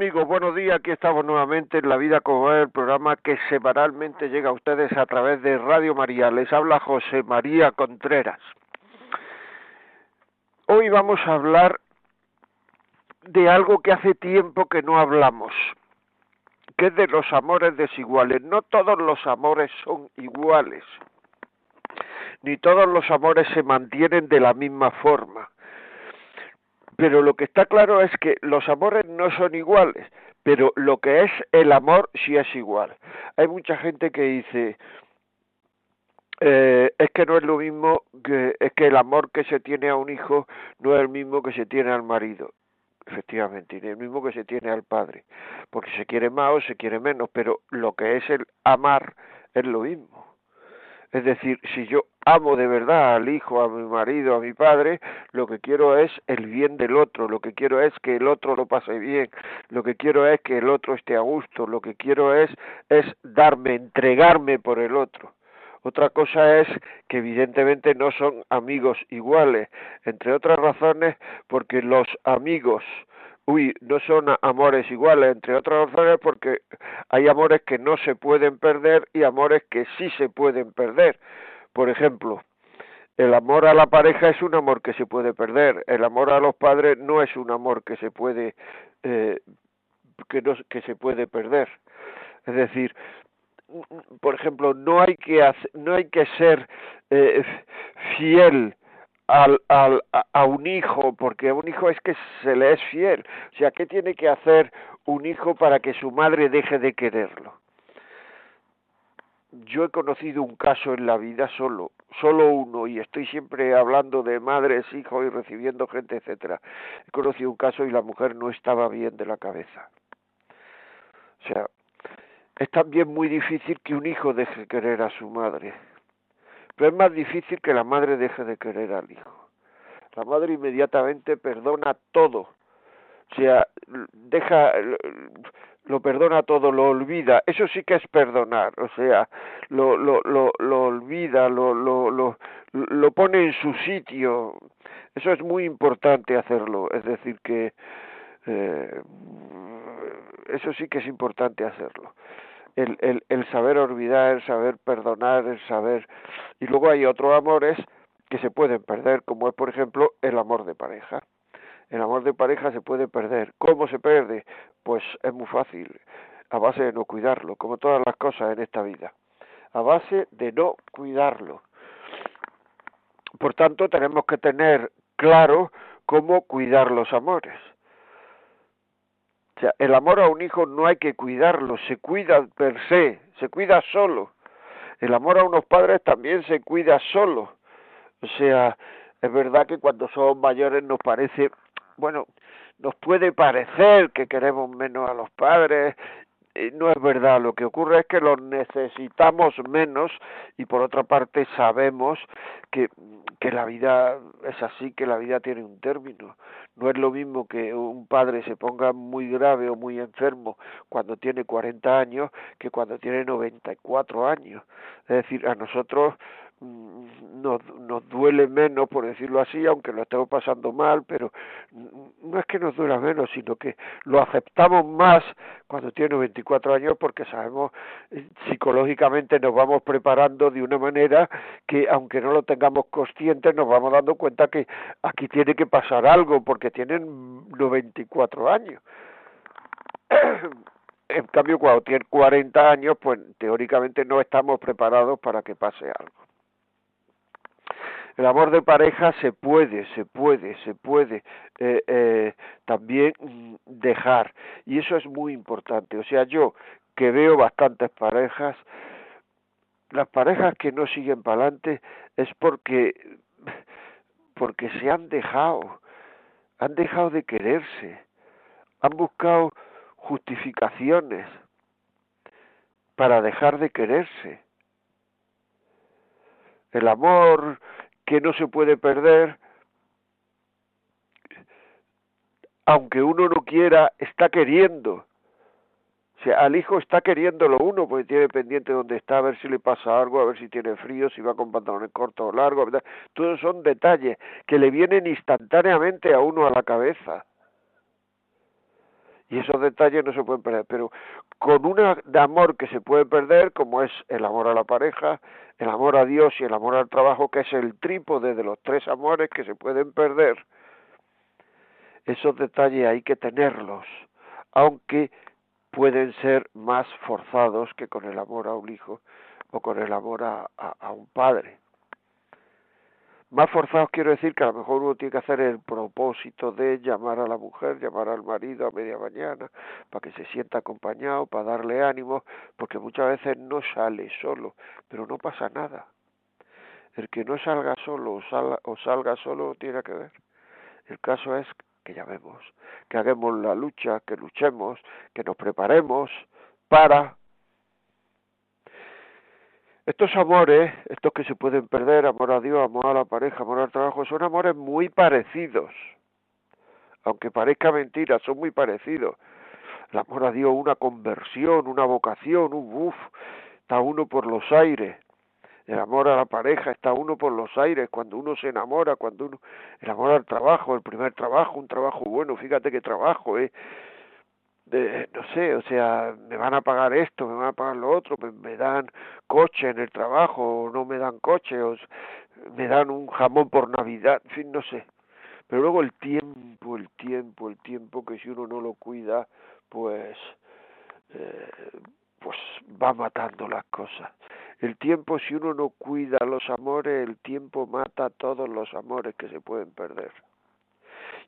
Amigos, buenos días. Aquí estamos nuevamente en La Vida como el programa que semanalmente llega a ustedes a través de Radio María. Les habla José María Contreras. Hoy vamos a hablar de algo que hace tiempo que no hablamos, que es de los amores desiguales. No todos los amores son iguales, ni todos los amores se mantienen de la misma forma pero lo que está claro es que los amores no son iguales, pero lo que es el amor sí es igual. Hay mucha gente que dice, eh, es que no es lo mismo que es que el amor que se tiene a un hijo no es el mismo que se tiene al marido efectivamente, ni el mismo que se tiene al padre, porque se quiere más o se quiere menos, pero lo que es el amar es lo mismo. Es decir, si yo amo de verdad al hijo, a mi marido, a mi padre, lo que quiero es el bien del otro, lo que quiero es que el otro lo pase bien, lo que quiero es que el otro esté a gusto, lo que quiero es es darme, entregarme por el otro. Otra cosa es que evidentemente no son amigos iguales, entre otras razones porque los amigos uy, no son amores iguales, entre otras razones porque hay amores que no se pueden perder y amores que sí se pueden perder. Por ejemplo, el amor a la pareja es un amor que se puede perder, el amor a los padres no es un amor que se puede eh, que no, que se puede perder. Es decir, por ejemplo, no hay que no hay que ser eh, fiel al, al, a un hijo, porque a un hijo es que se le es fiel. O sea, ¿qué tiene que hacer un hijo para que su madre deje de quererlo? Yo he conocido un caso en la vida solo, solo uno, y estoy siempre hablando de madres, hijos y recibiendo gente, etcétera. He conocido un caso y la mujer no estaba bien de la cabeza. O sea, es también muy difícil que un hijo deje querer a su madre es más difícil que la madre deje de querer al hijo. La madre inmediatamente perdona todo. O sea, deja lo perdona todo, lo olvida. Eso sí que es perdonar, o sea, lo lo lo, lo olvida, lo lo lo lo pone en su sitio. Eso es muy importante hacerlo, es decir que eh, eso sí que es importante hacerlo el, el, el saber olvidar, el saber perdonar, el saber... Y luego hay otros amores que se pueden perder, como es, por ejemplo, el amor de pareja. El amor de pareja se puede perder. ¿Cómo se pierde? Pues es muy fácil, a base de no cuidarlo, como todas las cosas en esta vida. A base de no cuidarlo. Por tanto, tenemos que tener claro cómo cuidar los amores. O sea, el amor a un hijo no hay que cuidarlo, se cuida per se, se cuida solo. El amor a unos padres también se cuida solo. O sea, es verdad que cuando somos mayores nos parece, bueno, nos puede parecer que queremos menos a los padres no es verdad, lo que ocurre es que los necesitamos menos y por otra parte sabemos que, que la vida es así, que la vida tiene un término. No es lo mismo que un padre se ponga muy grave o muy enfermo cuando tiene 40 años que cuando tiene 94 años. Es decir, a nosotros nos, nos duele menos, por decirlo así, aunque lo estemos pasando mal, pero no es que nos duela menos, sino que lo aceptamos más cuando tiene 24 años porque sabemos eh, psicológicamente nos vamos preparando de una manera que aunque no lo tengamos consciente nos vamos dando cuenta que aquí tiene que pasar algo porque tienen 94 años. En cambio, cuando tiene 40 años, pues teóricamente no estamos preparados para que pase algo. El amor de pareja se puede, se puede, se puede eh, eh, también dejar. Y eso es muy importante. O sea, yo que veo bastantes parejas, las parejas que no siguen para adelante es porque, porque se han dejado, han dejado de quererse, han buscado justificaciones para dejar de quererse. El amor que no se puede perder, aunque uno no quiera, está queriendo. O sea, al hijo está queriéndolo uno, porque tiene pendiente dónde está, a ver si le pasa algo, a ver si tiene frío, si va con pantalones cortos o largos. Todos son detalles que le vienen instantáneamente a uno a la cabeza. Y esos detalles no se pueden perder, pero con de amor que se puede perder, como es el amor a la pareja, el amor a Dios y el amor al trabajo, que es el trípode de los tres amores que se pueden perder, esos detalles hay que tenerlos, aunque pueden ser más forzados que con el amor a un hijo o con el amor a, a, un padre. Más forzados quiero decir que a lo mejor uno tiene que hacer el propósito de llamar a la mujer, llamar al marido a media mañana, para que se sienta acompañado, para darle ánimo, porque muchas veces no sale solo, pero no pasa nada. El que no salga solo o salga, o salga solo tiene que ver. El caso es que llamemos, que hagamos la lucha, que luchemos, que nos preparemos para estos amores, estos que se pueden perder, amor a Dios, amor a la pareja, amor al trabajo, son amores muy parecidos. Aunque parezca mentira, son muy parecidos. El amor a Dios, una conversión, una vocación, un buf, está uno por los aires el amor a la pareja está uno por los aires, cuando uno se enamora, cuando uno, el amor al trabajo, el primer trabajo, un trabajo bueno, fíjate qué trabajo, ¿eh? De, no sé, o sea, me van a pagar esto, me van a pagar lo otro, me, dan coche en el trabajo, o no me dan coche, o me dan un jamón por Navidad, en fin, no sé. Pero luego el tiempo, el tiempo, el tiempo que si uno no lo cuida, pues, eh, pues va matando las cosas. El tiempo, si uno no cuida los amores, el tiempo mata todos los amores que se pueden perder.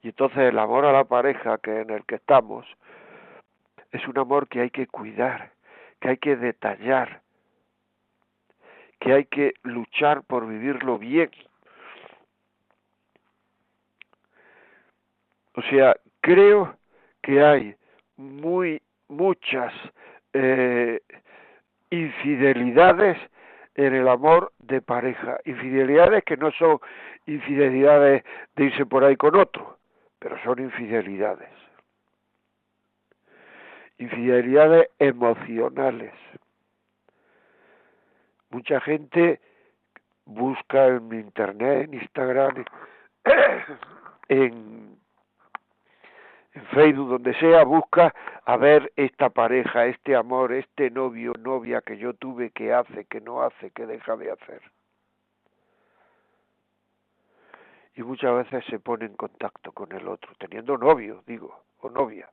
Y entonces el amor a la pareja que en el que estamos es un amor que hay que cuidar, que hay que detallar, que hay que luchar por vivirlo bien. O sea, creo que hay muy muchas eh, infidelidades en el amor de pareja, infidelidades que no son infidelidades de irse por ahí con otro, pero son infidelidades. Infidelidades emocionales. Mucha gente busca en internet, en Instagram, en en Facebook, donde sea, busca a ver esta pareja, este amor, este novio, novia que yo tuve, que hace, que no hace, que deja de hacer. Y muchas veces se pone en contacto con el otro, teniendo novio, digo, o novia,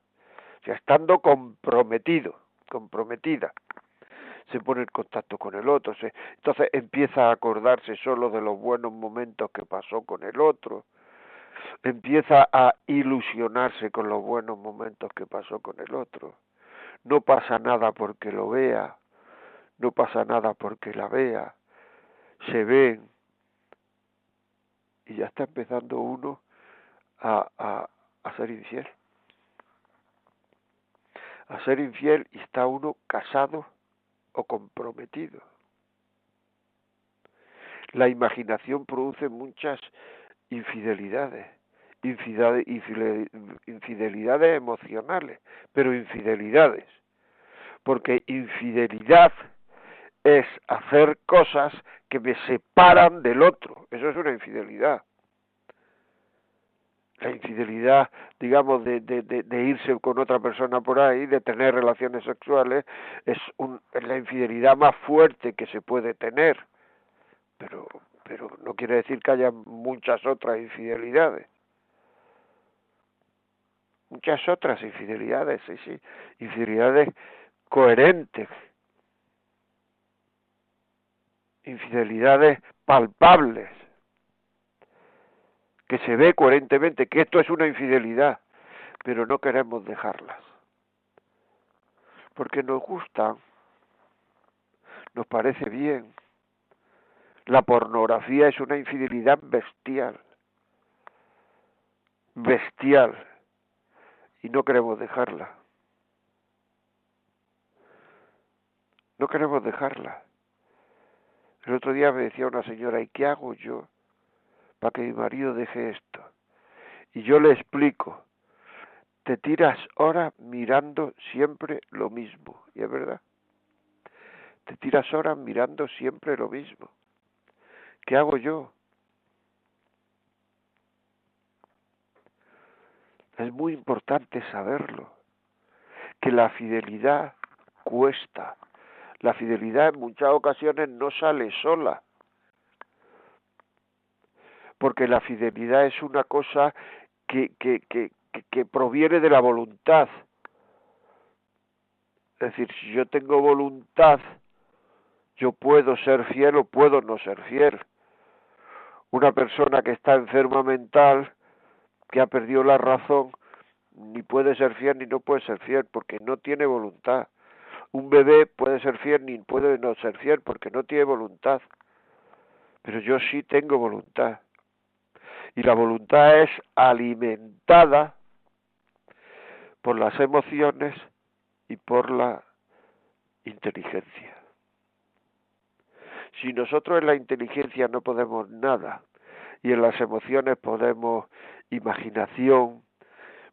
o sea, estando comprometido, comprometida se pone en contacto con el otro, se, entonces empieza a acordarse solo de los buenos momentos que pasó con el otro, empieza a ilusionarse con los buenos momentos que pasó con el otro. No pasa nada porque lo vea, no pasa nada porque la vea, se ven y ya está empezando uno a, a, a ser infiel. A ser infiel está uno casado o comprometido. La imaginación produce muchas infidelidades infidelidades emocionales, pero infidelidades, porque infidelidad es hacer cosas que me separan del otro, eso es una infidelidad. La infidelidad, digamos, de, de, irse con otra persona por ahí, de tener relaciones sexuales, es, un, es la infidelidad más fuerte que se puede tener, pero, pero no quiere decir que haya muchas otras infidelidades. Muchas otras infidelidades, sí, sí, infidelidades coherentes, infidelidades palpables, que se ve coherentemente que esto es una infidelidad, pero no queremos dejarlas, porque nos gusta, nos parece bien. La pornografía es una infidelidad bestial, bestial y no queremos dejarla. No queremos dejarla. El otro día me decía una señora, ¿y qué hago yo para que mi marido deje esto? Y yo le explico, te tiras horas mirando siempre lo mismo, y es verdad. Te tiras horas mirando siempre lo mismo. ¿Qué hago yo? Es muy importante saberlo, que la fidelidad cuesta. La fidelidad en muchas ocasiones no sale sola, porque la fidelidad es una cosa que, que, que, proviene de la voluntad. Es decir, si yo tengo voluntad, yo puedo ser fiel o puedo no ser fiel. Una persona que está enferma mental, que ha perdido la razón, ni puede ser fiel ni no puede ser fiel porque no tiene voluntad. Un bebé puede ser fiel ni puede no ser fiel porque no tiene voluntad. Pero yo sí tengo voluntad. Y la voluntad es alimentada por las emociones y por la inteligencia. Si nosotros en la inteligencia no podemos nada y en las emociones podemos imaginación,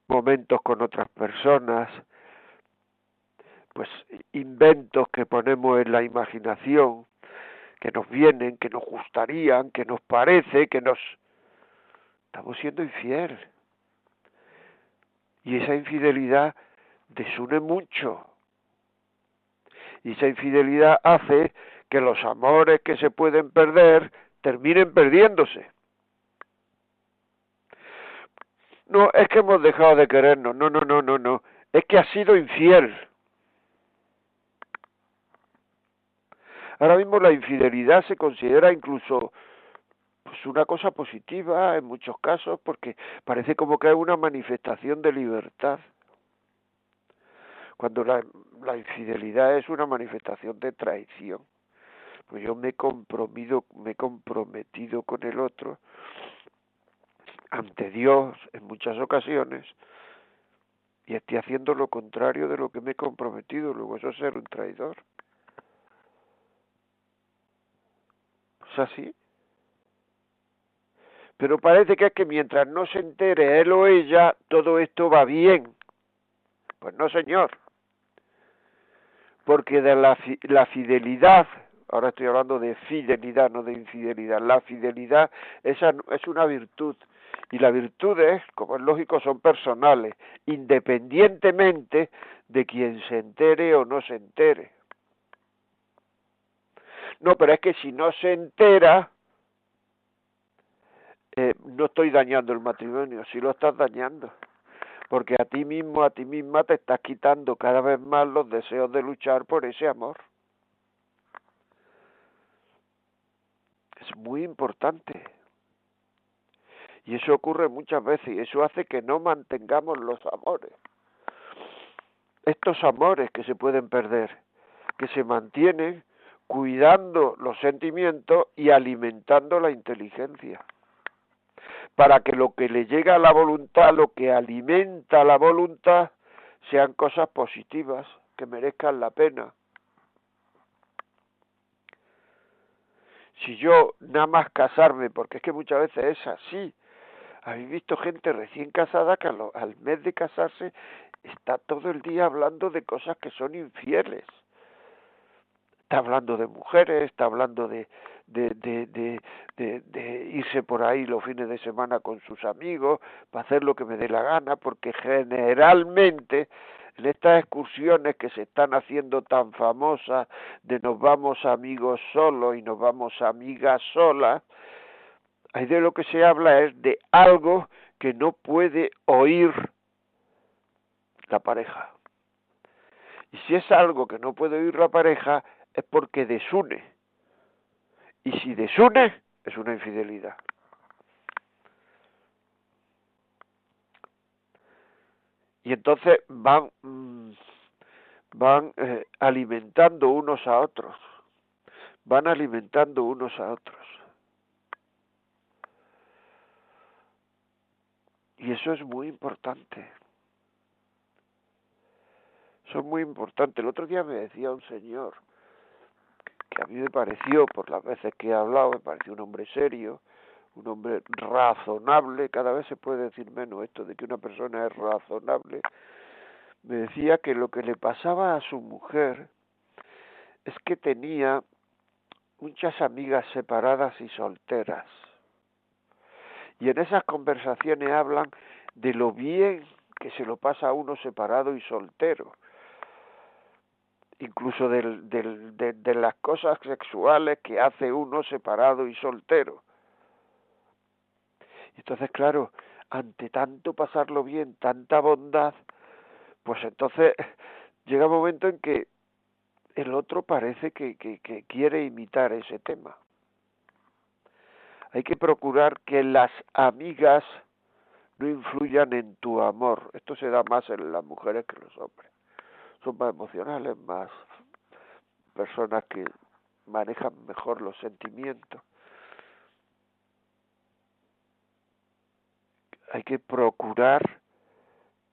momentos con otras personas, pues inventos que ponemos en la imaginación, que nos vienen, que nos gustarían, que nos parece, que nos... Estamos siendo infieles. Y esa infidelidad desune mucho. Y esa infidelidad hace que los amores que se pueden perder terminen perdiéndose. No, es que hemos dejado de querernos. No, no, no, no, no. Es que ha sido infiel. Ahora mismo la infidelidad se considera incluso pues una cosa positiva en muchos casos porque parece como que hay una manifestación de libertad. Cuando la, la infidelidad es una manifestación de traición. Pues yo me he comprometido, me he comprometido con el otro ante Dios en muchas ocasiones y estoy haciendo lo contrario de lo que me he comprometido, luego eso es ser un traidor. ¿Es así? Pero parece que es que mientras no se entere él o ella, todo esto va bien. Pues no, señor. Porque de la, la fidelidad, ahora estoy hablando de fidelidad, no de infidelidad, la fidelidad esa es una virtud y las virtudes, como es lógico, son personales, independientemente de quien se entere o no se entere. No, pero es que si no se entera, eh, no estoy dañando el matrimonio, si lo estás dañando. Porque a ti mismo, a ti misma te estás quitando cada vez más los deseos de luchar por ese amor. Es muy importante. Y eso ocurre muchas veces y eso hace que no mantengamos los amores. Estos amores que se pueden perder, que se mantienen cuidando los sentimientos y alimentando la inteligencia. Para que lo que le llega a la voluntad, lo que alimenta la voluntad, sean cosas positivas, que merezcan la pena. Si yo nada más casarme, porque es que muchas veces es así, habéis visto gente recién casada que al, mes de casarse está todo el día hablando de cosas que son infieles. Está hablando de mujeres, está hablando de, de, de, de, de, irse por ahí los fines de semana con sus amigos, para hacer lo que me dé la gana, porque generalmente en estas excursiones que se están haciendo tan famosas de nos vamos amigos solos y nos vamos amigas solas, Ahí de lo que se habla es de algo que no puede oír la pareja. Y si es algo que no puede oír la pareja, es porque desune. Y si desune, es una infidelidad. Y entonces van, mm, van eh, alimentando unos a otros. Van alimentando unos a otros. Y eso es muy importante. Eso es muy importante. El otro día me decía un señor, que a mí me pareció, por las veces que he hablado, me pareció un hombre serio, un hombre razonable, cada vez se puede decir menos esto de que una persona es razonable, me decía que lo que le pasaba a su mujer es que tenía muchas amigas separadas y solteras. Y en esas conversaciones hablan de lo bien que se lo pasa a uno separado y soltero. Incluso del, del, de, las cosas sexuales que hace uno separado y soltero. Entonces, claro, ante tanto pasarlo bien, tanta bondad, pues entonces llega un momento en que el otro parece que, que, que quiere imitar ese tema. Hay que procurar que las amigas no influyan en tu amor. Esto se da más en las mujeres que en los hombres. Son más emocionales, más personas que manejan mejor los sentimientos. Hay que procurar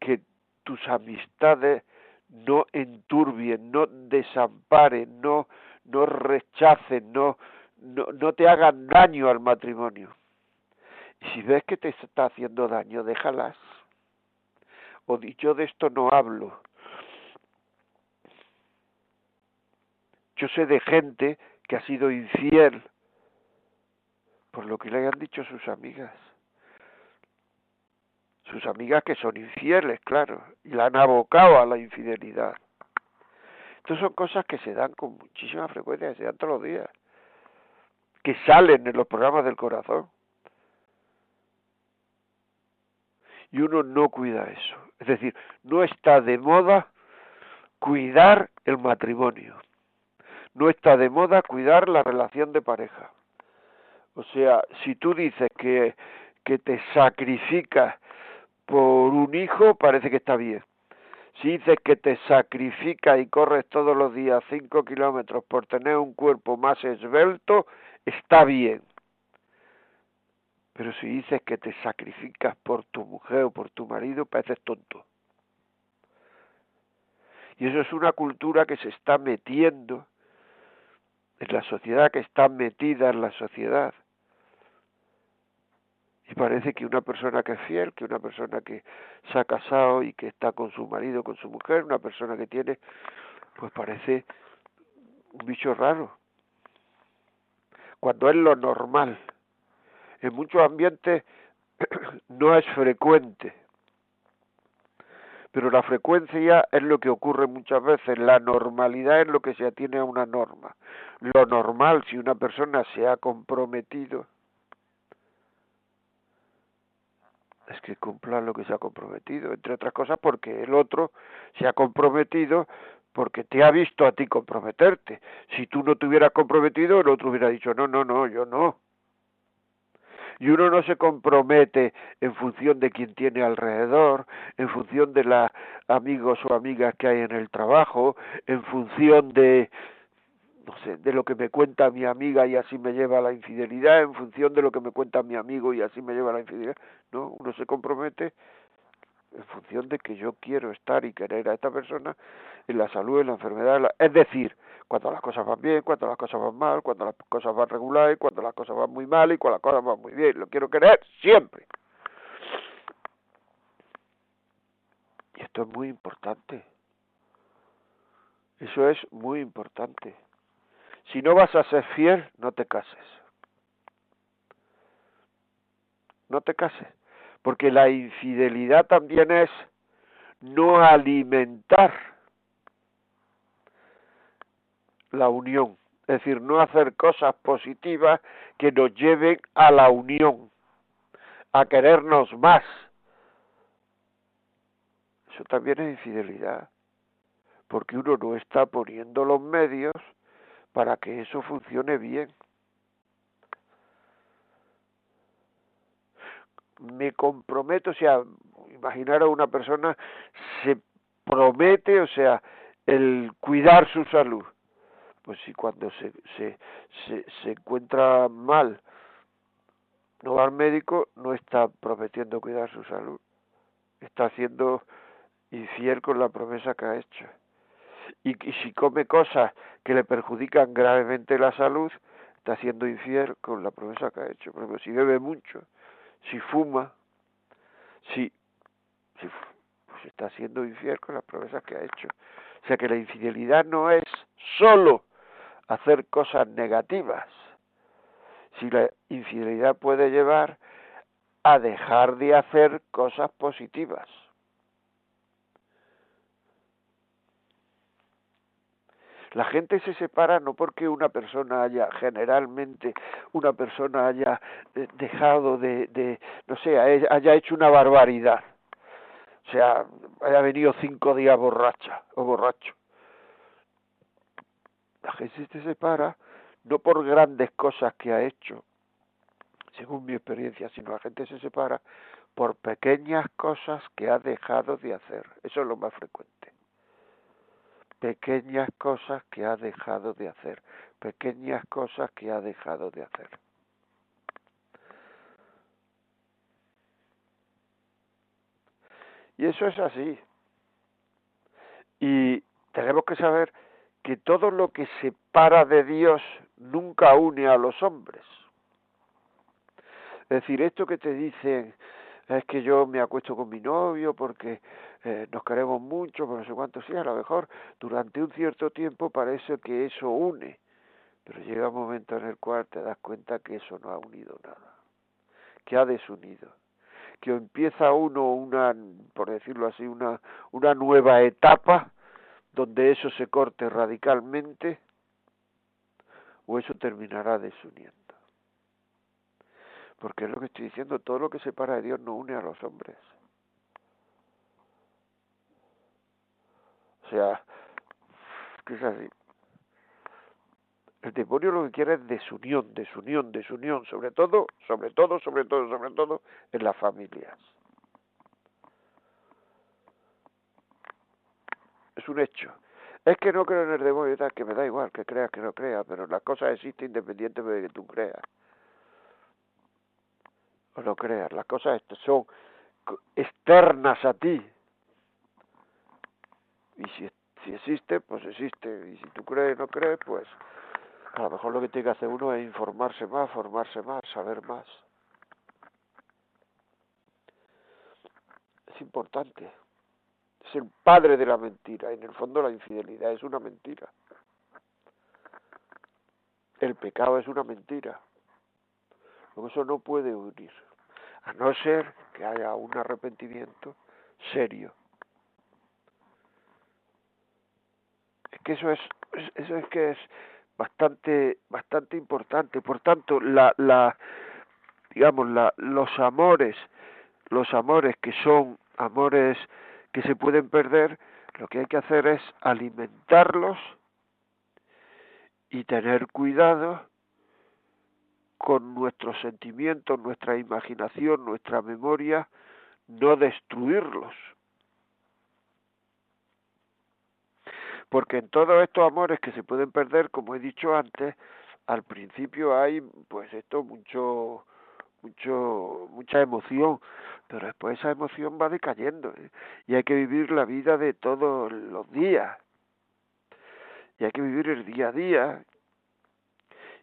que tus amistades no enturbien, no desamparen, no, no rechacen, no, no, no te hagan daño al matrimonio. Y si ves que te está haciendo daño, déjalas. O yo de esto no hablo. Yo sé de gente que ha sido infiel por lo que le hayan dicho sus amigas. Sus amigas que son infieles, claro, y la han abocado a la infidelidad. Estas son cosas que se dan con muchísima frecuencia, que se dan todos los días, que salen en los programas del corazón. Y uno no cuida eso. Es decir, no está de moda cuidar el matrimonio. No está de moda cuidar la relación de pareja. O sea, si tú dices que, que te sacrificas por un hijo parece que está bien. Si dices que te sacrificas y corres todos los días cinco kilómetros por tener un cuerpo más esbelto, está bien. Pero si dices que te sacrificas por tu mujer o por tu marido, pareces tonto. Y eso es una cultura que se está metiendo en la sociedad, que está metida en la sociedad. Y parece que una persona que es fiel, que una persona que se ha casado y que está con su marido, con su mujer, una persona que tiene, pues parece un bicho raro. Cuando es lo normal. En muchos ambientes no es frecuente. Pero la frecuencia es lo que ocurre muchas veces. La normalidad es lo que se atiene a una norma. Lo normal, si una persona se ha comprometido, es que cumpla lo que se ha comprometido, entre otras cosas porque el otro se ha comprometido porque te ha visto a ti comprometerte. Si tú no te hubieras comprometido, el otro hubiera dicho, no, no, no, yo no. Y uno no se compromete en función de quien tiene alrededor, en función de los amigos o amigas que hay en el trabajo, en función de, no sé, de lo que me cuenta mi amiga y así me lleva a la infidelidad, en función de lo que me cuenta mi amigo y así me lleva a la infidelidad. No, uno se compromete en función de que yo quiero estar y querer a esta persona en la salud, en la enfermedad, es decir, cuando las cosas van bien, cuando las cosas van mal, cuando las cosas van regulares, cuando las cosas van muy mal y cuando las cosas van muy bien. Lo quiero querer siempre. Y esto es muy importante. Eso es muy importante. Si no vas a ser fiel, no te cases. No te cases. Porque la infidelidad también es no alimentar la unión. Es decir, no hacer cosas positivas que nos lleven a la unión, a querernos más. Eso también es infidelidad. Porque uno no está poniendo los medios para que eso funcione bien. Me comprometo, o sea, imaginar a una persona se promete, o sea, el cuidar su salud. Pues si cuando se, se, se, se encuentra mal no va al médico, no está prometiendo cuidar su salud. Está siendo infiel con la promesa que ha hecho. y, si come cosas que le perjudican gravemente la salud, está siendo infiel con la promesa que ha hecho. Por ejemplo, si bebe mucho, si fuma, si, si pues está siendo infiel con las promesas que ha hecho. O sea que la infidelidad no es solo hacer cosas negativas. Si la infidelidad puede llevar a dejar de hacer cosas positivas. La gente se separa no porque una persona haya, generalmente, una persona haya eh, dejado de, de, no sé, haya hecho una barbaridad. O sea, haya venido cinco días borracha o borracho. La gente se separa no por grandes cosas que ha hecho, según mi experiencia, sino la gente se separa por pequeñas cosas que ha dejado de hacer. Eso es lo más frecuente pequeñas cosas que ha dejado de hacer, pequeñas cosas que ha dejado de hacer. Y eso es así. Y tenemos que saber que todo lo que separa de Dios nunca une a los hombres. Es decir, esto que te dicen es que yo me acuesto con mi novio porque eh, nos queremos mucho, pero no sé cuánto sea, a lo mejor durante un cierto tiempo parece que eso une, pero llega un momento en el cual te das cuenta que eso no ha unido nada, que ha desunido, que empieza uno una, por decirlo así, una, una nueva etapa donde eso se corte radicalmente o eso terminará desuniendo. Porque es lo que estoy diciendo, todo lo que separa de Dios no une a los hombres. O sea, que es así. El demonio lo que quiere es desunión, desunión, desunión, sobre todo, sobre todo, sobre todo, sobre todo en las familias. Es un hecho. Es que no creo en el demonio que me da igual, que creas, que no creas, pero las cosas existen independientemente de que tú creas. O no creas, las cosas son externas a ti, y si, si existe, pues existe. Y si tú crees, no crees, pues a lo mejor lo que tiene que hacer uno es informarse más, formarse más, saber más. Es importante. Es el padre de la mentira. En el fondo la infidelidad es una mentira. El pecado es una mentira. Eso no puede unir. A no ser que haya un arrepentimiento serio que eso es eso es que es bastante bastante importante por tanto la la digamos la los amores los amores que son amores que se pueden perder lo que hay que hacer es alimentarlos y tener cuidado con nuestros sentimientos, nuestra imaginación, nuestra memoria, no destruirlos. porque en todos estos amores que se pueden perder, como he dicho antes, al principio hay pues esto mucho mucho mucha emoción, pero después esa emoción va decayendo ¿eh? y hay que vivir la vida de todos los días. Y hay que vivir el día a día.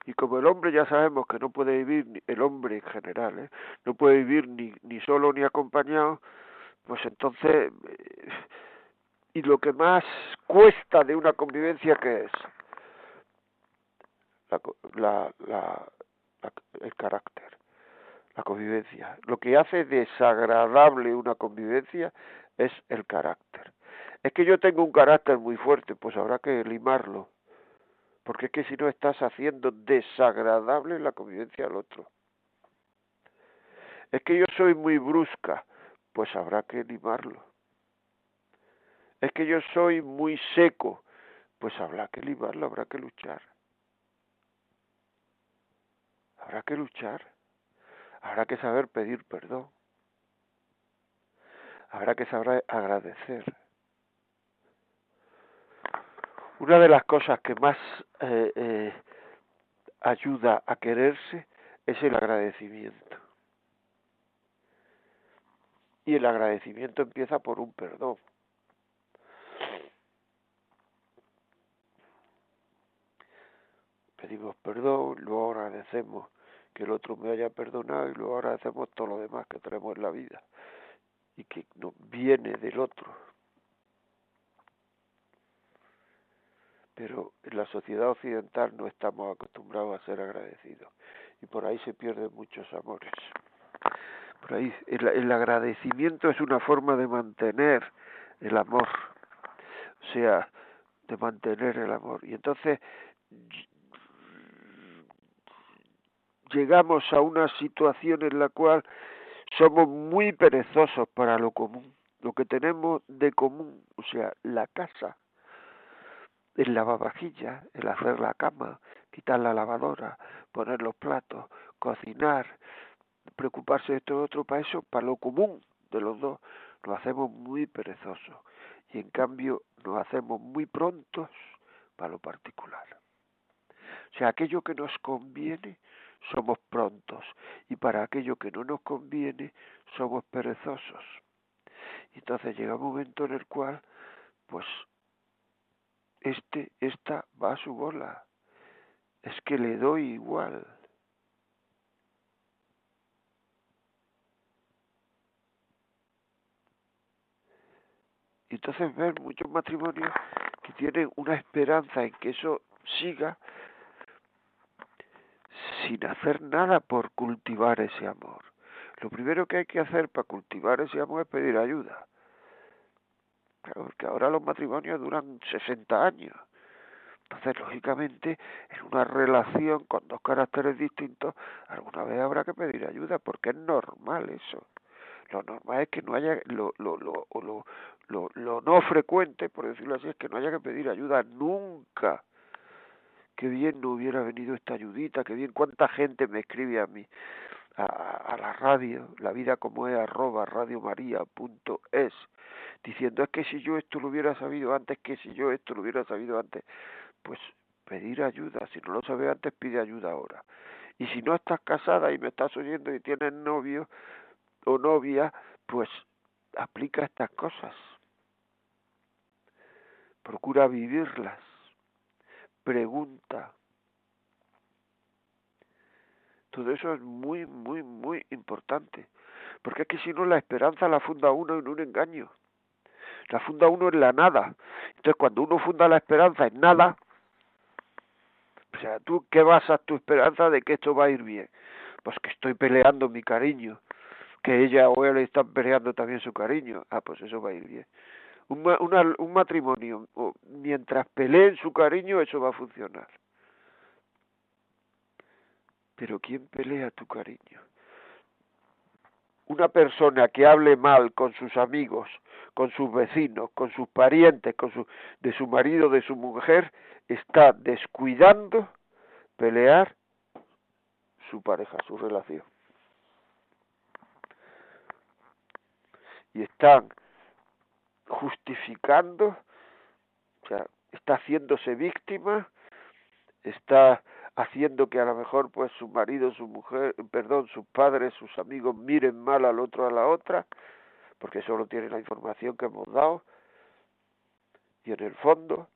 Y como el hombre ya sabemos que no puede vivir, el hombre en general, ¿eh? no puede vivir ni, ni solo ni acompañado, pues entonces eh, y lo que más cuesta de una convivencia que es la, la, el carácter, la convivencia. Lo que hace desagradable una convivencia es el carácter. Es que yo tengo un carácter muy fuerte, pues habrá que limarlo, porque es que si no estás haciendo desagradable la convivencia al otro. Es que yo soy muy brusca, pues habrá que limarlo es que yo soy muy seco, pues habrá que limarlo, habrá que luchar. Habrá que luchar, Habrá que saber pedir perdón. Habrá que saber agradecer. Una de las cosas que más eh, eh, ayuda a quererse es el agradecimiento. Y el agradecimiento empieza por un perdón. Pedimos perdón, luego agradecemos que el otro me haya perdonado y luego agradecemos todo lo demás que tenemos en la vida y que nos viene del otro. Pero en la sociedad occidental no estamos acostumbrados a ser agradecidos y por ahí se pierden muchos amores. Por ahí el, el agradecimiento es una forma de mantener el amor, o sea, de mantener el amor. Y entonces llegamos a una situación en la cual somos muy perezosos para lo común, lo que tenemos de común, o sea, la casa, el lavavajillas, el hacer la cama, quitar la lavadora, poner los platos, cocinar, preocuparse de todo otro, para eso, para lo común de los dos, nos hacemos muy perezosos y en cambio nos hacemos muy prontos para lo particular. O sea, aquello que nos conviene somos prontos y para aquello que no nos conviene somos perezosos. Entonces llega un momento en el cual, pues, este, esta va a su bola. Es que le doy igual. Y entonces ver muchos matrimonios que tienen una esperanza en que eso siga sin hacer nada por cultivar ese amor. Lo primero que hay que hacer para cultivar ese amor es pedir ayuda. porque ahora los matrimonios duran 60 años. Entonces, lógicamente, en una relación con dos caracteres distintos, alguna vez habrá que pedir ayuda, porque es normal eso. Lo normal es que no haya, lo, lo, lo, lo no frecuente, por decirlo así, es que no haya que pedir ayuda nunca. Qué bien no hubiera venido esta ayudita, qué bien, cuánta gente me escribe a mí, a, la radio, la vida como es, arroba radiomaria.es, diciendo es que si yo esto lo hubiera sabido antes, que si yo esto lo hubiera sabido antes, pues pedir ayuda, si no lo sabes antes, pide ayuda ahora. Y si no estás casada y me estás oyendo y tienes novio o novia, pues aplica estas cosas. Procura vivirlas, pregunta. Todo eso es muy, muy, muy importante. Porque es que si no la esperanza la funda uno en un engaño. La funda uno en la nada. Entonces cuando uno funda la esperanza en nada, o sea, ¿tú qué basas tu esperanza de que esto va a ir bien? Pues que estoy peleando mi cariño, que ella o él están peleando también su cariño. Ah, pues eso va a ir bien un, un matrimonio, mientras peleen su cariño, eso va a funcionar. Pero ¿quién pelea tu cariño? Una persona que hable mal con sus amigos, con sus vecinos, con sus parientes, con su, de su marido, de su mujer, está descuidando pelear su pareja, su relación. Y están justificando, o sea, está haciéndose víctima, está haciendo que a lo mejor pues su marido, su mujer, perdón, sus padres, sus amigos miren mal al otro a la otra, porque solo tienen la información que hemos dado. Y en el fondo,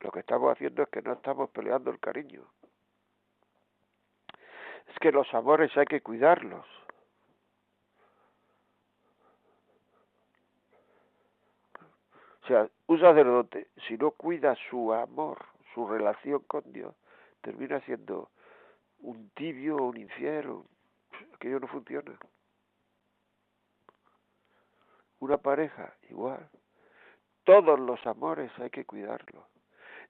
lo que estamos haciendo es que no estamos peleando el cariño. Es que los amores hay que cuidarlos. O sea, un sacerdote, si no cuida su amor, su relación con Dios, termina siendo un tibio un infiel. Aquello no funciona. Una pareja, igual. Todos los amores hay que cuidarlos.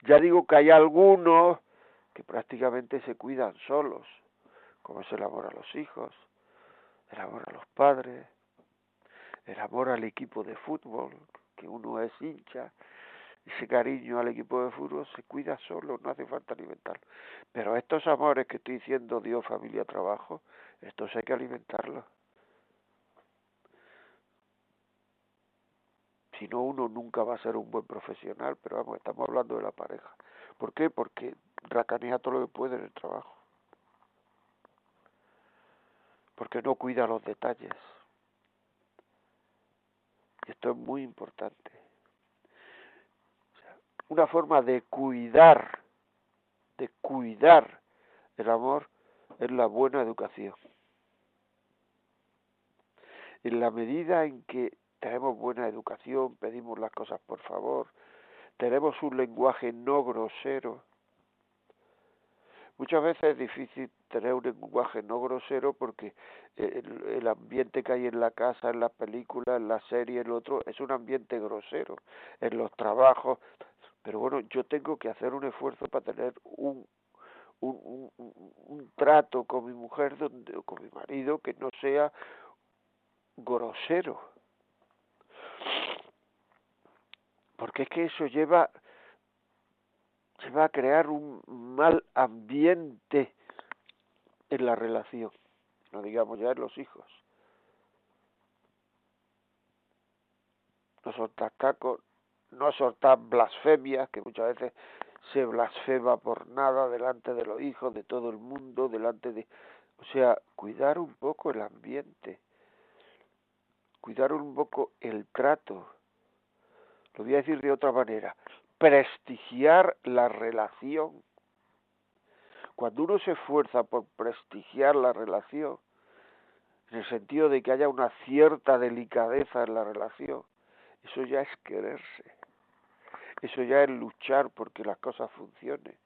Ya digo que hay algunos que prácticamente se cuidan solos, como es el amor a los hijos, el amor a los padres, el amor al equipo de fútbol, que uno es hincha, ese cariño al equipo de fútbol se cuida solo, no hace falta alimentarlo. Pero estos amores que estoy diciendo, Dios, familia, trabajo, estos hay que alimentarlos. Si no, uno nunca va a ser un buen profesional, pero vamos, estamos hablando de la pareja. ¿Por qué? Porque racanea todo lo que puede en el trabajo. Porque no cuida los detalles. Esto es muy importante. una forma de cuidar de cuidar el amor es la buena educación. En la medida en que tenemos buena educación, pedimos las cosas por favor, tenemos un lenguaje no grosero, Muchas veces es difícil tener un lenguaje no grosero porque el, ambiente que hay en la casa, en las películas, en la serie, el otro, es un ambiente grosero, en los trabajos. Pero bueno, yo tengo que hacer un esfuerzo para tener un, un, un, trato con mi mujer donde, o con mi marido que no sea grosero. Porque es que eso lleva se va a crear un mal ambiente en la relación, no digamos ya en los hijos. No soltar cacos, no soltar blasfemias, que muchas veces se blasfema por nada delante de los hijos, de todo el mundo, delante de... O sea, cuidar un poco el ambiente, cuidar un poco el trato. Lo voy a decir de otra manera prestigiar la relación. Cuando uno se esfuerza por prestigiar la relación, en el sentido de que haya una cierta delicadeza en la relación, eso ya es quererse. Eso ya es luchar porque las cosas funcionen.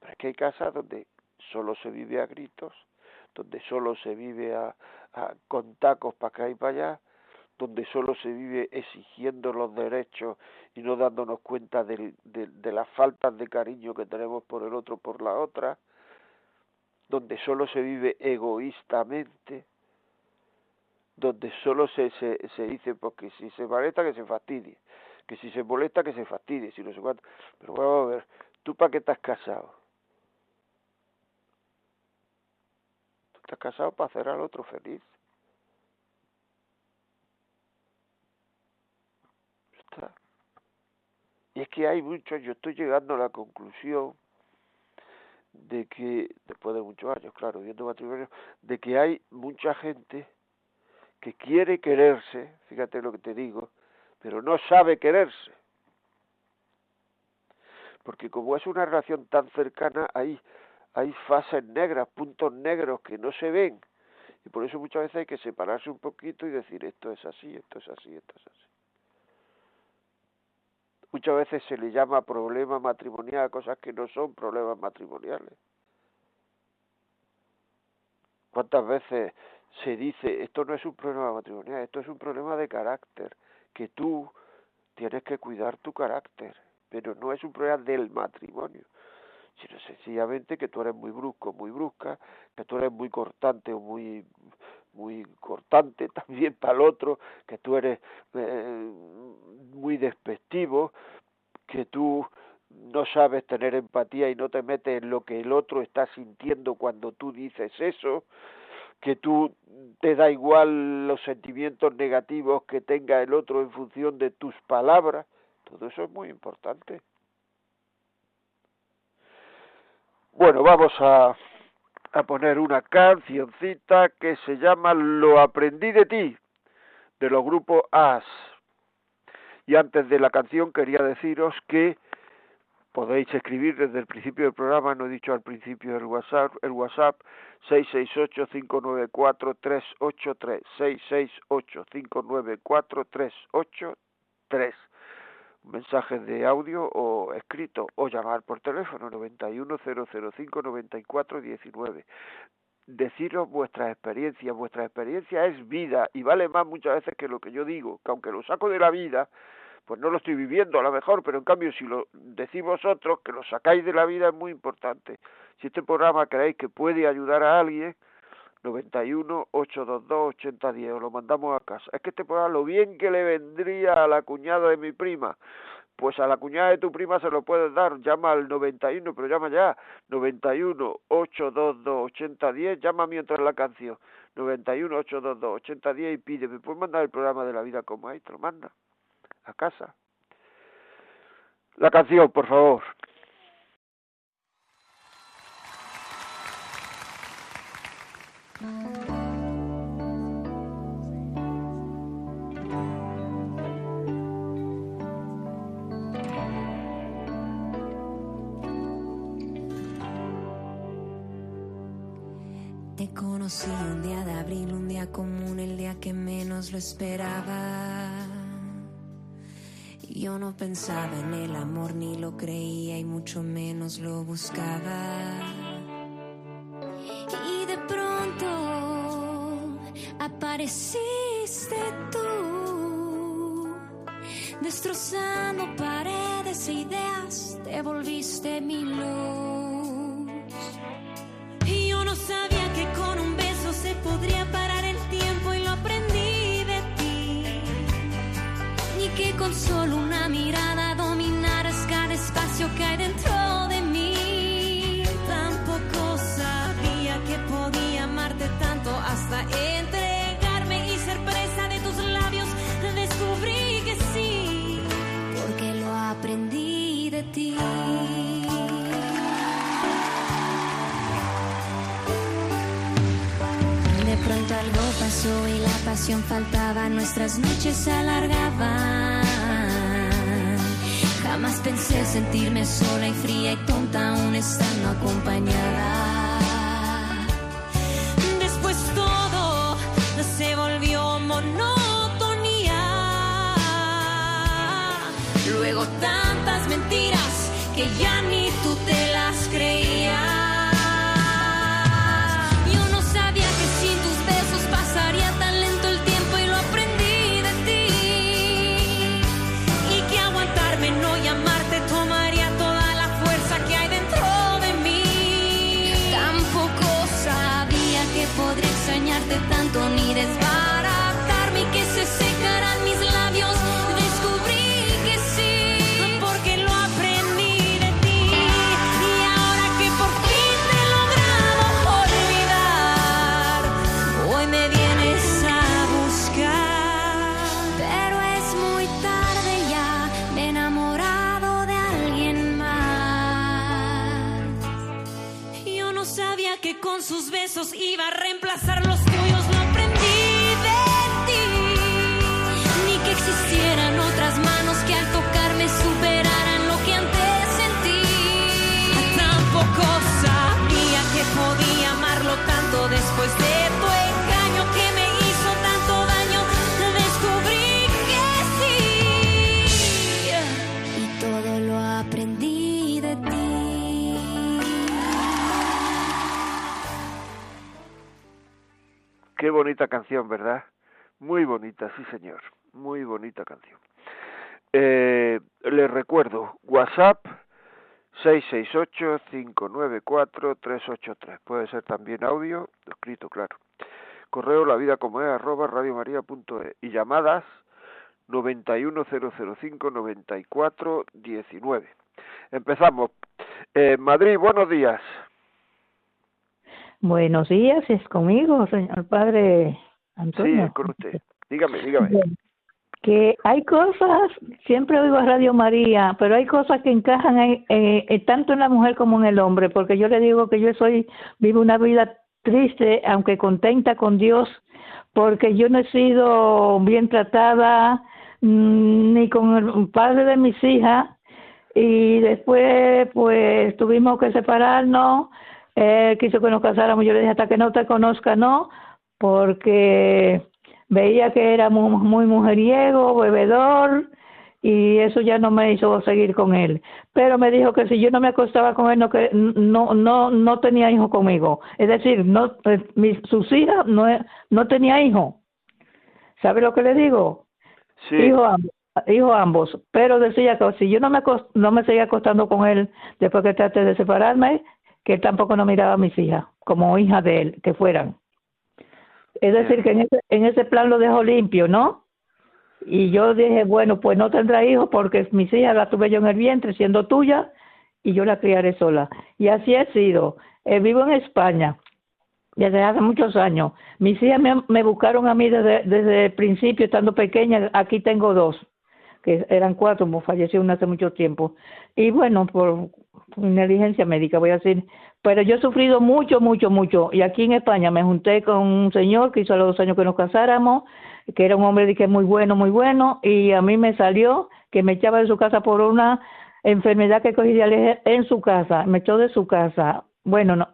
Pero es que hay casas donde solo se vive a gritos, donde solo se vive a, con tacos para acá y para allá, donde solo se vive exigiendo los derechos y no dándonos cuenta de, de, las faltas de cariño que tenemos por el otro, por la otra, donde solo se vive egoístamente, donde solo se, se, se dice, porque si se molesta que se fastidie, que si se molesta que se fastidie, si no sé cuánto. Pero vamos a ver, ¿tú para qué estás casado? Tú estás casado para hacer al otro feliz. Y es que hay muchos, yo estoy llegando a la conclusión de que, después de muchos años, claro, viendo matrimonio, de que hay mucha gente que quiere quererse, fíjate lo que te digo, pero no sabe quererse. Porque como es una relación tan cercana, hay, hay fases negras, puntos negros que no se ven. Y por eso muchas veces hay que separarse un poquito y decir esto es así, esto es así, esto es así. Muchas veces se le llama problema matrimonial a cosas que no son problemas matrimoniales. ¿Cuántas veces se dice, esto no es un problema matrimonial, esto es un problema de carácter, que tú tienes que cuidar tu carácter, pero no es un problema del matrimonio, sino sencillamente que tú eres muy brusco, muy brusca, que tú eres muy cortante o muy muy cortante también para el otro, que tú eres eh, muy despectivo, que tú no sabes tener empatía y no te metes en lo que el otro está sintiendo cuando tú dices eso, que tú te da igual los sentimientos negativos que tenga el otro en función de tus palabras, todo eso es muy importante. Bueno, vamos a a poner una cancioncita que se llama Lo aprendí de ti, de los grupos AS. Y antes de la canción quería deciros que podéis escribir desde el principio del programa, no he dicho al principio el WhatsApp, el WhatsApp 668-594-383, 668-594-383 mensajes de audio o escrito o llamar por teléfono 910059419. Deciros vuestras experiencias, vuestra experiencia es vida y vale más muchas veces que lo que yo digo, que aunque lo saco de la vida, pues no lo estoy viviendo a lo mejor, pero en cambio si lo decís vosotros, que lo sacáis de la vida es muy importante. Si este programa creéis que puede ayudar a alguien, 91 822 8010 o lo mandamos a casa. Es que este programa lo bien que le vendría a la cuñada de mi prima. Pues a la cuñada de tu prima se lo puedes dar, llama al 91, pero llama ya, 91 822 8010, llama mientras la canción, 91 822 8010 y pide, me puedes mandar el programa de la vida como hay, te lo manda a casa. La canción, por favor. Te conocí un día de abril, un día común, el día que menos lo esperaba. Yo no pensaba en el amor, ni lo creía y mucho menos lo buscaba. Apareciste tú, destrozando paredes e ideas, te volviste mi luz. Y yo no sabía que con un beso se podría parar el tiempo y lo aprendí de ti. Ni que con solo una pasó y la pasión faltaba, nuestras noches se alargaban. Jamás pensé sentirme sola y fría y tonta aún estando acompañada. ¿Verdad? Muy bonita, sí señor. Muy bonita canción. Eh, les recuerdo, WhatsApp 668-594-383. Puede ser también audio, escrito, claro. Correo la vida como es, arroba radiomaria.es. Y llamadas 91005-9419. Empezamos. Eh, Madrid, buenos días. Buenos días, es conmigo, señor padre Antonio. es con usted. Dígame, dígame. Que hay cosas, siempre oigo a Radio María, pero hay cosas que encajan en- eh, eh, tanto en la mujer como en el hombre, porque yo le digo que yo soy, vivo una vida triste, aunque contenta con Dios, porque yo no he sido bien tratada mm, ni con el padre de mis hijas, y después pues tuvimos que separarnos, él quiso que nos casáramos, yo le dije hasta que no te conozca no, porque veía que era muy, muy mujeriego, bebedor, y eso ya no me hizo seguir con él. Pero me dijo que si yo no me acostaba con él, no que no no no tenía hijo conmigo. Es decir, no eh, mis, sus hijas no no tenía hijo. ¿Sabe lo que le digo? Sí, Hijo ambos, hijo ambos, pero decía que si yo no me acos- no me seguía acostando con él después que traté de separarme, que él tampoco no miraba a mis hijas como hijas de él, que fueran. Es decir, que en ese, en ese plan lo dejó limpio, ¿no? Y yo dije, bueno, pues no tendrá hijos porque mis hijas las tuve yo en el vientre siendo tuya y yo la criaré sola. Y así he sido. Eh, vivo en España desde hace muchos años. Mis hijas me, me buscaron a mí desde, desde el principio, estando pequeña. Aquí tengo dos, que eran cuatro, falleció una hace mucho tiempo. Y bueno, por negligencia médica, voy a decir. Pero yo he sufrido mucho, mucho, mucho. Y aquí en España me junté con un señor que hizo a los dos años que nos casáramos, que era un hombre que muy bueno, muy bueno. Y a mí me salió que me echaba de su casa por una enfermedad que cogí de en su casa. Me echó de su casa. Bueno, no,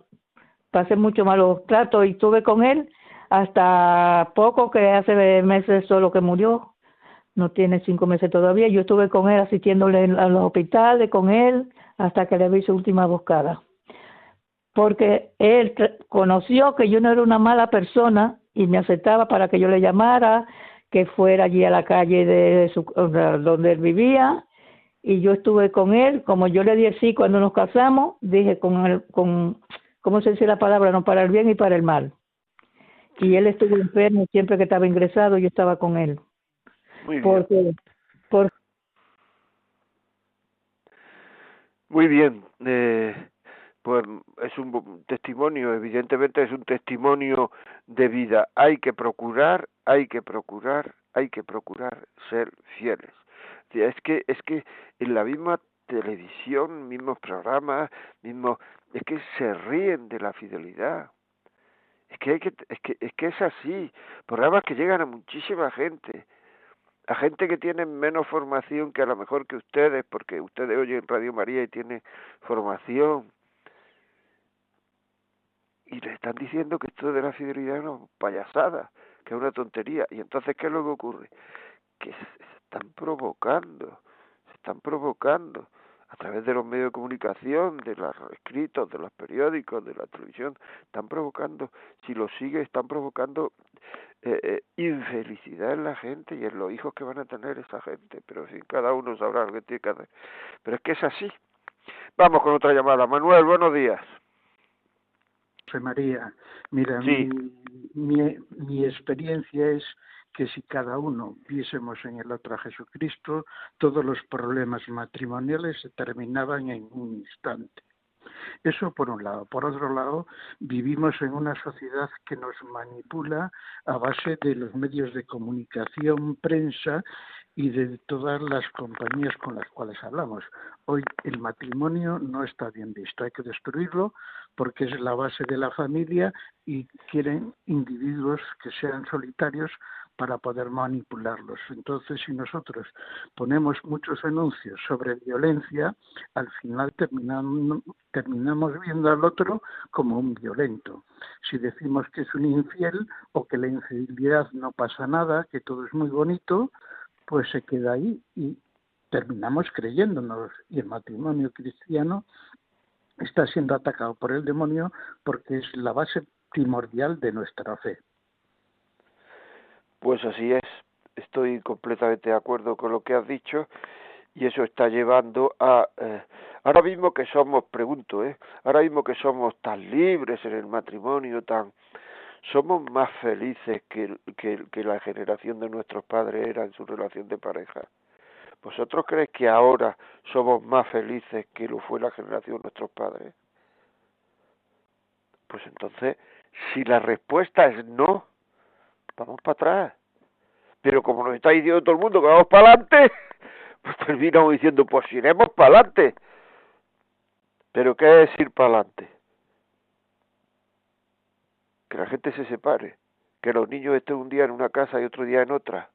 pasé mucho malos tratos y estuve con él hasta poco que hace meses solo que murió, no tiene cinco meses todavía, yo estuve con él asistiéndole a los hospitales, con él, hasta que le vi su última buscada. Porque él conoció que yo no era una mala persona y me aceptaba para que yo le llamara, que fuera allí a la calle de su, donde él vivía y yo estuve con él, como yo le dije sí cuando nos casamos, dije con, el, con ¿cómo se dice la palabra? No para el bien y para el mal. Y él estuvo enfermo siempre que estaba ingresado, yo estaba con él. Muy bien. Porque, por, Muy bien. Eh, pues es un testimonio, evidentemente es un testimonio de vida. Hay que procurar, hay que procurar, hay que procurar ser fieles. Es que es que en la misma televisión, mismos programas, mismo es que se ríen de la fidelidad. Es que, hay que, es que es que es así, programas que llegan a muchísima gente, a gente que tiene menos formación que a lo mejor que ustedes, porque ustedes oyen Radio María y tienen formación. Y le están diciendo que esto de la fidelidad es una payasada, que es una tontería. Y entonces, ¿qué es lo que ocurre? Que se están provocando, se están provocando a través de los medios de comunicación, de los escritos, de los periódicos, de la televisión, están provocando, si lo sigue, están provocando eh, eh, infelicidad en la gente y en los hijos que van a tener esa gente. Pero fin, cada uno sabrá lo que tiene que hacer. Pero es que es así. Vamos con otra llamada. Manuel, buenos días. José María, mira, Sí. mi, mi, mi experiencia es que si cada uno viésemos en el otro a Jesucristo, todos los problemas matrimoniales se terminaban en un instante. Eso por un lado. Por otro lado, vivimos en una sociedad que nos manipula a base de los medios de comunicación, prensa y de todas las compañías con las cuales hablamos. Hoy el matrimonio no está bien visto, hay que destruirlo porque es la base de la familia y quieren individuos que sean solitarios para poder manipularlos. Entonces, si nosotros ponemos muchos anuncios sobre violencia, al final terminamos, viendo al otro como un violento. Si decimos que es un infiel o que la infidelidad no pasa nada, que todo es muy bonito, pues se queda ahí y terminamos creyéndonos. Y el matrimonio cristiano está siendo atacado por el demonio porque es la base primordial de nuestra fe. Pues así es, estoy completamente de acuerdo con lo que has dicho y eso está llevando a... Eh, ahora mismo que somos, pregunto, ¿eh? Ahora mismo que somos tan libres en el matrimonio, tan... Somos más felices que, que, la generación de nuestros padres era en su relación de pareja. ¿Vosotros creéis que ahora somos más felices que lo fue la generación de nuestros padres? Pues entonces, si la respuesta es no, vamos para atrás. Pero como nos está diciendo todo el mundo que vamos para adelante, pues terminamos diciendo, pues iremos para adelante. Pero ¿qué es ir para adelante? Que la gente se separe, que los niños estén un día en una casa y otro día en otra,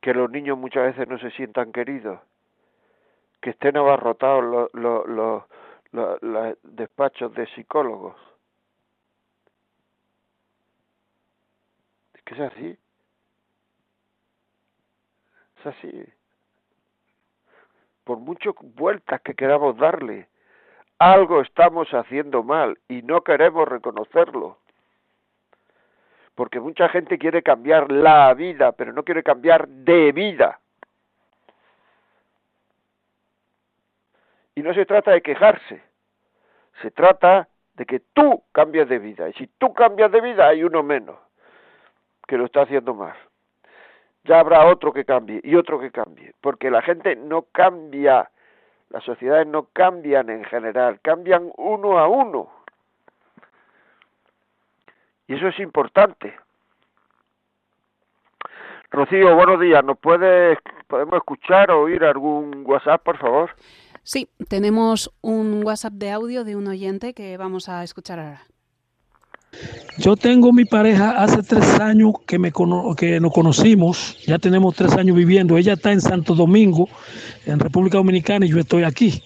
que los niños muchas veces no se sientan queridos, que estén abarrotados los, los, los, los, despachos de psicólogos. Es que es así. Es así. Por muchas vueltas que queramos darle, algo estamos haciendo mal y no queremos reconocerlo. Porque mucha gente quiere cambiar la vida, pero no quiere cambiar de vida. Y no se trata de quejarse, se trata de que tú cambies de vida. Y si tú cambias de vida, hay uno menos que lo está haciendo más. Ya habrá otro que cambie y otro que cambie, porque la gente no cambia, las sociedades no cambian en general, cambian uno a uno. Y eso es importante. Rocío, buenos días. ¿Nos puede, podemos escuchar o oír algún WhatsApp, por favor? Sí, tenemos un WhatsApp de audio de un oyente que vamos a escuchar ahora. Yo tengo mi pareja hace tres años que, me cono que nos conocimos, ya tenemos tres años viviendo. Ella está en Santo Domingo, en República Dominicana, y yo estoy aquí.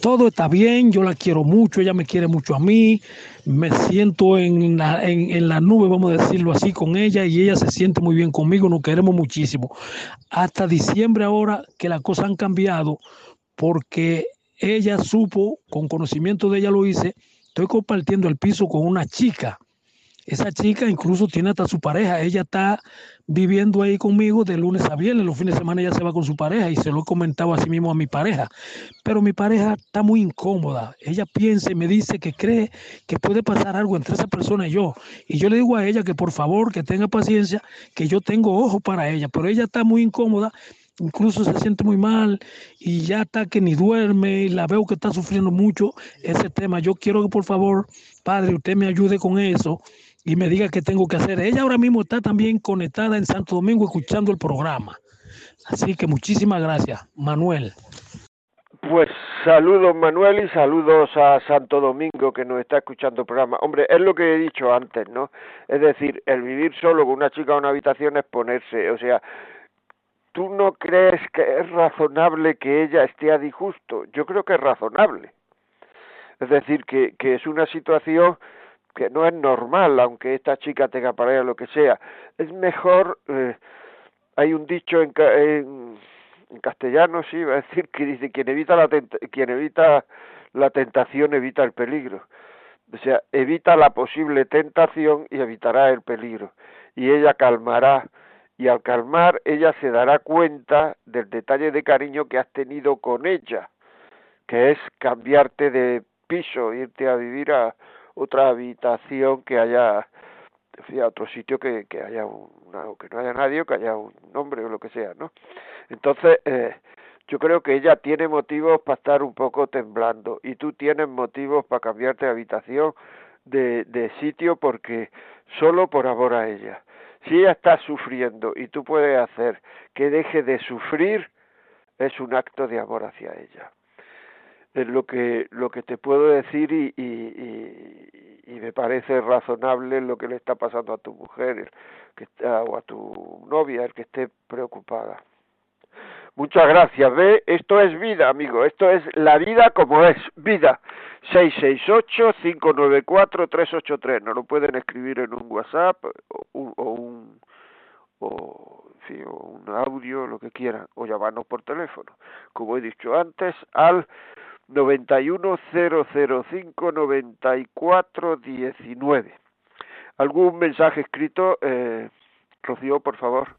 todo está bien, yo la quiero mucho, ella me quiere mucho a mí, me siento en la, en, en la nube, vamos a decirlo así, con ella y ella se siente muy bien conmigo, nos queremos muchísimo. Hasta diciembre ahora que las cosas han cambiado porque ella supo, con conocimiento de ella lo hice, estoy compartiendo el piso con una chica. Esa chica incluso tiene hasta su pareja. Ella está viviendo ahí conmigo de lunes a viernes. Los fines de semana ella se va con su pareja y se lo he comentado así mismo a mi pareja. Pero mi pareja está muy incómoda. Ella piensa y me dice que cree que puede pasar algo entre esa persona y yo. Y yo le digo a ella que por favor, que tenga paciencia, que yo tengo ojo para ella. Pero ella está muy incómoda incluso se siente muy mal y ya está que ni duerme y la veo que está sufriendo mucho ese tema. Yo quiero que por favor, padre, usted me ayude con eso y me diga qué tengo que hacer. Ella ahora mismo está también conectada en Santo Domingo escuchando el programa. Así que muchísimas gracias, Manuel. Pues saludos Manuel y saludos a Santo Domingo que nos está escuchando el programa. Hombre, es lo que he dicho antes, ¿no? Es decir, el vivir solo con una chica en una habitación es ponerse, o sea, ¿tú no crees que es razonable que ella esté a disgusto? Yo creo que es razonable. Es decir, que, que es una situación que no es normal, aunque esta chica tenga pareja, lo que sea. Es mejor, eh, hay un dicho en, en, en, castellano, sí, va a decir que dice, quien evita, la quien evita la tentación evita el peligro. O sea, evita la posible tentación y evitará el peligro. Y ella calmará y al calmar ella se dará cuenta del detalle de cariño que has tenido con ella, que es cambiarte de piso, irte a vivir a otra habitación que haya a otro sitio que, haya que no haya nadie que haya un nombre o lo que sea, ¿no? Entonces, eh, yo creo que ella tiene motivos para estar un poco temblando y tú tienes motivos para cambiarte de habitación, de, de sitio, porque solo por amor a ella si ella está sufriendo y tú puedes hacer que deje de sufrir, es un acto de amor hacia ella. Es lo que, lo que te puedo decir y, y, y, y me parece razonable lo que le está pasando a tu mujer que o a tu novia, el que esté preocupada. Muchas gracias. Ve, esto es vida, amigo. Esto es la vida como es. Vida. 668-594-383. Nos lo pueden escribir en un WhatsApp o un, o un, audio, lo que quieran, o llamarnos por teléfono. Como he dicho antes, al 91005-9419. ¿Algún mensaje escrito, eh, Rocío, por favor?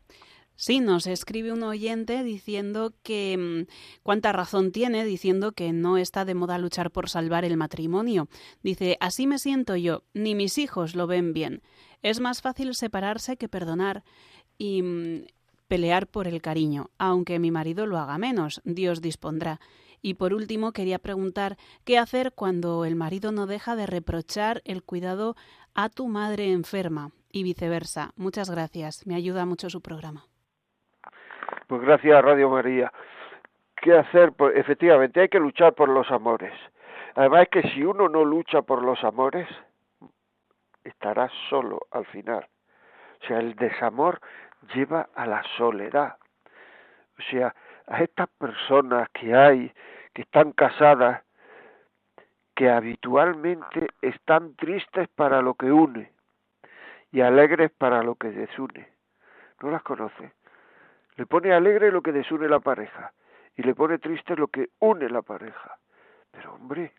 Sí, nos escribe un oyente diciendo que mmm, cuánta razón tiene, diciendo que no está de moda luchar por salvar el matrimonio. Dice, así me siento yo, ni mis hijos lo ven bien. Es más fácil separarse que perdonar y mmm, pelear por el cariño, aunque mi marido lo haga menos, Dios dispondrá. Y por último, quería preguntar qué hacer cuando el marido no deja de reprochar el cuidado a tu madre enferma y viceversa. Muchas gracias, me ayuda mucho su programa. Pues gracias Radio María. ¿Qué hacer? Pues efectivamente hay que luchar por los amores. Además es que si uno no lucha por los amores, estará solo al final. O sea, el desamor lleva a la soledad. O sea, a estas personas que hay, que están casadas, que habitualmente están tristes para lo que une y alegres para lo que desune. ¿No las conoce? Le pone alegre lo que desune la pareja y le pone triste lo que une la pareja. Pero hombre,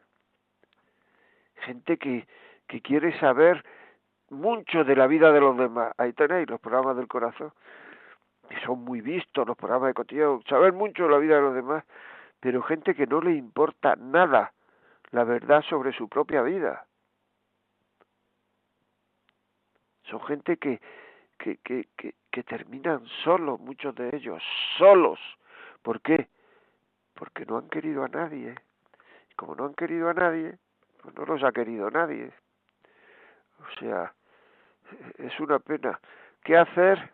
gente que, que quiere saber mucho de la vida de los demás. Ahí tenéis los programas del corazón, que son muy vistos, los programas de cotidiano, saber mucho de la vida de los demás, pero gente que no le importa nada la verdad sobre su propia vida. Son gente que, que, que, que, que terminan solos, muchos de ellos, solos. ¿Por qué? Porque no han querido a nadie. Como no han querido a nadie, pues no los ha querido nadie. O sea, es una pena. ¿Qué hacer?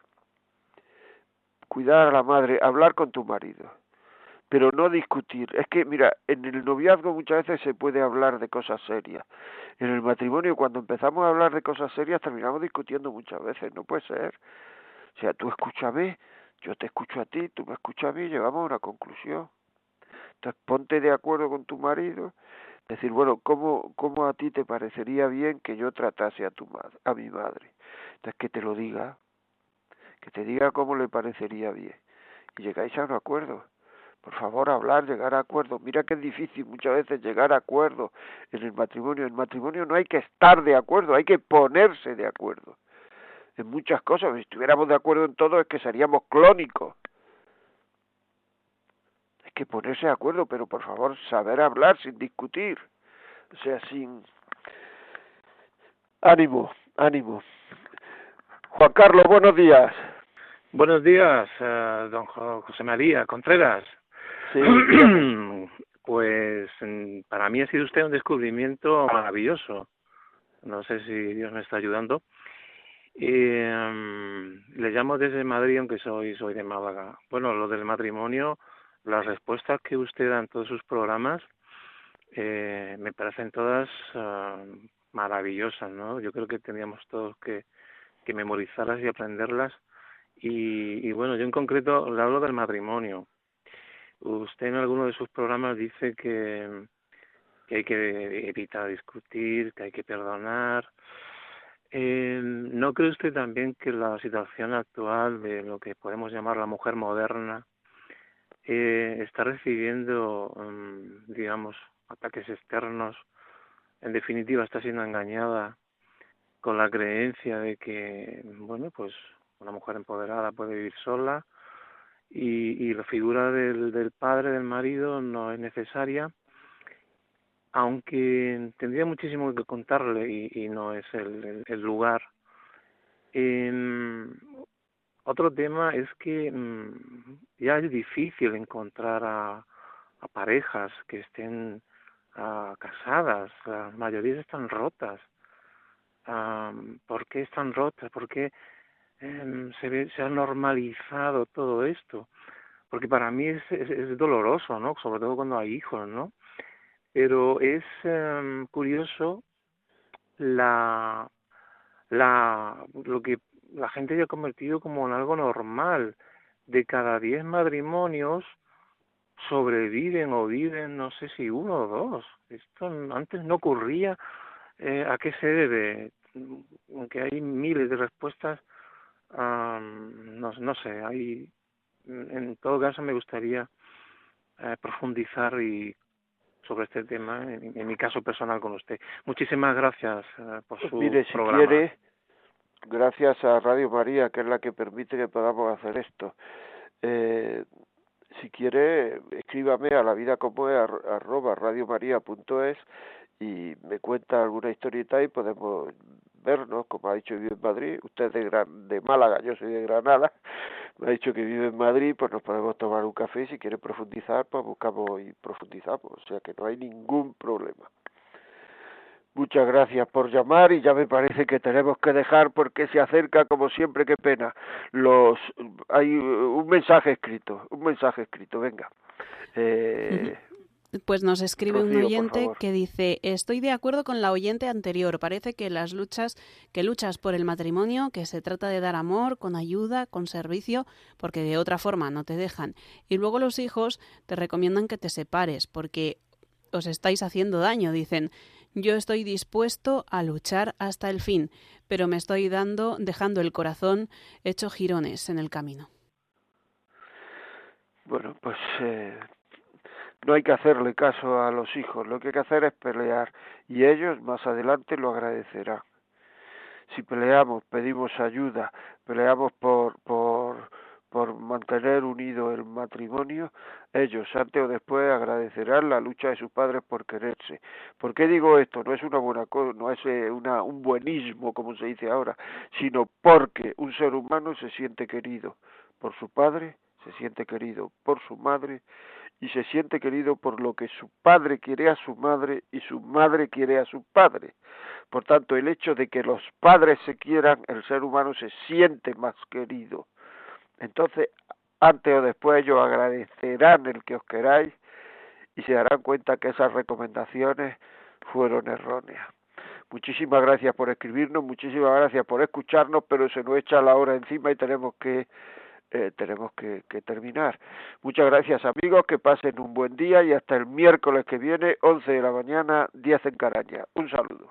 Cuidar a la madre, hablar con tu marido, pero no discutir. Es que, mira, en el noviazgo muchas veces se puede hablar de cosas serias. En el matrimonio, cuando empezamos a hablar de cosas serias, terminamos discutiendo muchas veces. No puede ser. O sea, tú escúchame, yo te escucho a ti, tú me escuchas a mí, llegamos a una conclusión. Entonces ponte de acuerdo con tu marido, decir, bueno, ¿cómo, cómo a ti te parecería bien que yo tratase a tu madre, a mi madre? Entonces que te lo diga, que te diga cómo le parecería bien. Y llegáis a un acuerdo. Por favor, hablar, llegar a acuerdo. Mira que es difícil muchas veces llegar a acuerdo en el matrimonio. En el matrimonio no hay que estar de acuerdo, hay que ponerse de acuerdo. En muchas cosas, si estuviéramos de acuerdo en todo es que seríamos clónicos. Que ponerse de acuerdo, pero por favor, saber hablar sin discutir. O sea, sin... Ánimo, ánimo. Juan Carlos, buenos días. Buenos días, eh, don José María Contreras. Sí, pues mm, para mí ha sido usted un descubrimiento maravilloso. No sé si Dios me está ayudando. Eh, le llamo desde Madrid, aunque soy soy de Málaga. Bueno, lo del matrimonio, las respuestas que usted da en todos sus programas eh, me parecen todas uh, maravillosas, ¿no? Yo creo que tendríamos todos que, que memorizarlas y aprenderlas. Y, y bueno, yo en concreto le hablo del matrimonio. Usted en alguno de sus programas dice que, que hay que evitar discutir, que hay que perdonar. Eh, ¿No cree usted también que la situación actual de lo que podemos llamar la mujer moderna eh, está recibiendo, um, digamos, ataques externos? En definitiva, está siendo engañada con la creencia de que, bueno, pues una mujer empoderada puede vivir sola, y, y la figura del, del padre, del marido, no es necesaria, aunque tendría muchísimo que contarle y, y no es el, el, el lugar. Eh, otro tema es que mmm, ya es difícil encontrar a, a parejas que estén uh, casadas, la mayoría están rotas. Um, ¿Por qué están rotas? ¿Por qué eh, se, ve, se ha normalizado todo esto, porque para mí es, es, doloroso, ¿no? Sobre todo cuando hay hijos, ¿no? Pero es eh, curioso la, la, lo que la gente ya ha convertido como en algo normal. De cada diez matrimonios sobreviven o viven, no sé si uno o dos. Esto antes no ocurría. Eh, ¿A qué se debe? Aunque hay miles de respuestas, um, no, no sé, hay, en todo caso me gustaría eh, profundizar y sobre este tema en, en, mi caso personal con usted. Muchísimas gracias uh, por su Mire, si programa. quiere, gracias a Radio María, que es la que permite que podamos hacer esto. Eh, si quiere, escríbame a la vida como es arroba radiomaria.es y me cuenta alguna historieta y podemos vernos, como ha dicho vive en Madrid, usted es de, Gran, de Málaga, yo soy de Granada, me ha dicho que vive en Madrid, pues nos podemos tomar un café y si quiere profundizar, pues buscamos y profundizamos, o sea que no hay ningún problema. Muchas gracias por llamar y ya me parece que tenemos que dejar porque se acerca como siempre, qué pena. Los hay un mensaje escrito, un mensaje escrito, venga. Eh, pues nos escribe Rocío, un oyente que dice, estoy de acuerdo con la oyente anterior, parece que las luchas, que luchas por el matrimonio, que se trata de dar amor, con ayuda, con servicio, porque de otra forma no te dejan. Y luego los hijos te recomiendan que te separes, porque os estáis haciendo daño, dicen. Yo estoy dispuesto a luchar hasta el fin, pero me estoy dando, dejando el corazón hecho jirones en el camino. Bueno, pues eh, no hay que hacerle caso a los hijos, lo que hay que hacer es pelear y ellos más adelante lo agradecerán. Si peleamos, pedimos ayuda, peleamos por por por mantener unido el matrimonio, ellos antes o después agradecerán la lucha de sus padres por quererse. ¿Por qué digo esto? No es una buena no es una, un buenismo como se dice ahora, sino porque un ser humano se siente querido por su padre, se siente querido por su madre y se siente querido por lo que su padre quiere a su madre y su madre quiere a su padre. Por tanto, el hecho de que los padres se quieran, el ser humano se siente más querido. Entonces, antes o después ellos agradecerán el que os queráis y se darán cuenta que esas recomendaciones fueron erróneas. Muchísimas gracias por escribirnos, muchísimas gracias por escucharnos, pero se nos echa la hora encima y tenemos que eh, tenemos que, que, terminar. Muchas gracias amigos, que pasen un buen día y hasta el miércoles que viene, 11 de la mañana, 10 en Caraña. Un saludo.